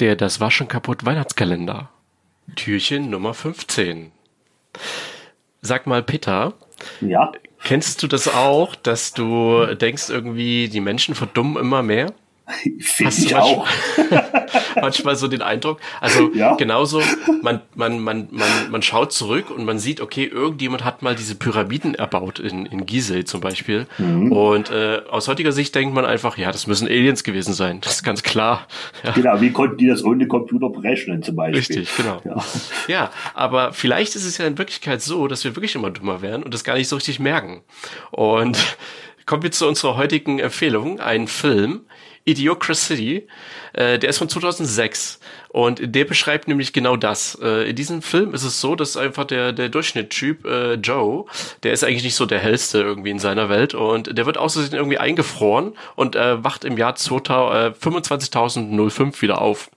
Der Das Waschen kaputt Weihnachtskalender. Türchen Nummer 15. Sag mal, Peter. Ja. Kennst du das auch, dass du denkst irgendwie, die Menschen verdummen immer mehr? Finde ich auch. manchmal so den Eindruck. Also ja. genauso, man, man, man, man, man schaut zurück und man sieht, okay, irgendjemand hat mal diese Pyramiden erbaut in, in Gizeh zum Beispiel. Mhm. Und äh, aus heutiger Sicht denkt man einfach, ja, das müssen Aliens gewesen sein. Das ist ganz klar. Ja. Genau, wie konnten die das ohne Computer berechnen zum Beispiel? Richtig, genau. Ja. ja, aber vielleicht ist es ja in Wirklichkeit so, dass wir wirklich immer dümmer werden und das gar nicht so richtig merken. Und kommen wir zu unserer heutigen Empfehlung, ein Film, Idiocracy, äh, der ist von 2006 und der beschreibt nämlich genau das. Äh, in diesem Film ist es so, dass einfach der, der Durchschnittstyp äh, Joe, der ist eigentlich nicht so der hellste irgendwie in seiner Welt und der wird außerdem irgendwie eingefroren und äh, wacht im Jahr 25.005 wieder auf.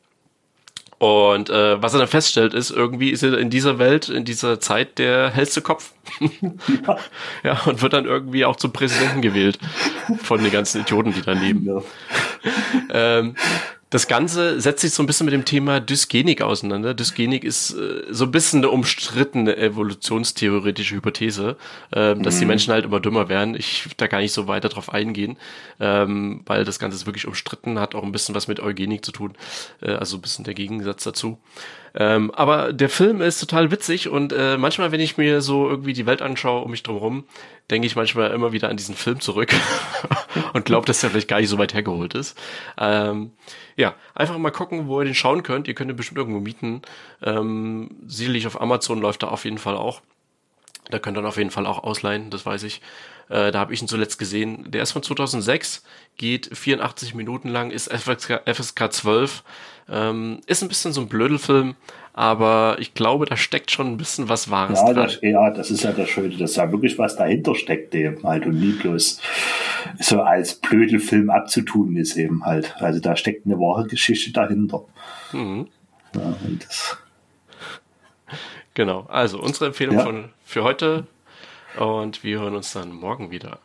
Und äh, was er dann feststellt, ist, irgendwie ist er in dieser Welt, in dieser Zeit der hellste Kopf. ja. ja, und wird dann irgendwie auch zum Präsidenten gewählt von den ganzen Idioten, die da leben. Ja. ähm, das Ganze setzt sich so ein bisschen mit dem Thema Dysgenik auseinander. Dysgenik ist äh, so ein bisschen eine umstrittene evolutionstheoretische Hypothese, ähm, dass mhm. die Menschen halt immer dümmer werden. Ich da gar nicht so weiter drauf eingehen, ähm, weil das Ganze ist wirklich umstritten, hat auch ein bisschen was mit Eugenik zu tun, äh, also ein bisschen der Gegensatz dazu. Ähm, aber der Film ist total witzig und äh, manchmal, wenn ich mir so irgendwie die Welt anschaue um mich drumherum, denke ich manchmal immer wieder an diesen Film zurück und glaube, dass der vielleicht gar nicht so weit hergeholt ist. Ähm, ja, einfach mal gucken, wo ihr den schauen könnt. Ihr könnt ihn bestimmt irgendwo mieten. Ähm, sicherlich auf Amazon läuft er auf jeden Fall auch. Da könnt ihr ihn auf jeden Fall auch ausleihen, das weiß ich. Äh, da habe ich ihn zuletzt gesehen. Der ist von 2006, geht 84 Minuten lang, ist FSK, FSK 12. Ähm, ist ein bisschen so ein Blödelfilm, aber ich glaube, da steckt schon ein bisschen was Wahres ja, dran. Das, ja, das ist ja das Schöne, dass da wirklich was dahinter steckt eben halt und nie bloß so als Blödelfilm abzutun ist eben halt. Also da steckt eine wahre Geschichte dahinter. Mhm. Ja, genau, also unsere Empfehlung ja. von, für heute und wir hören uns dann morgen wieder.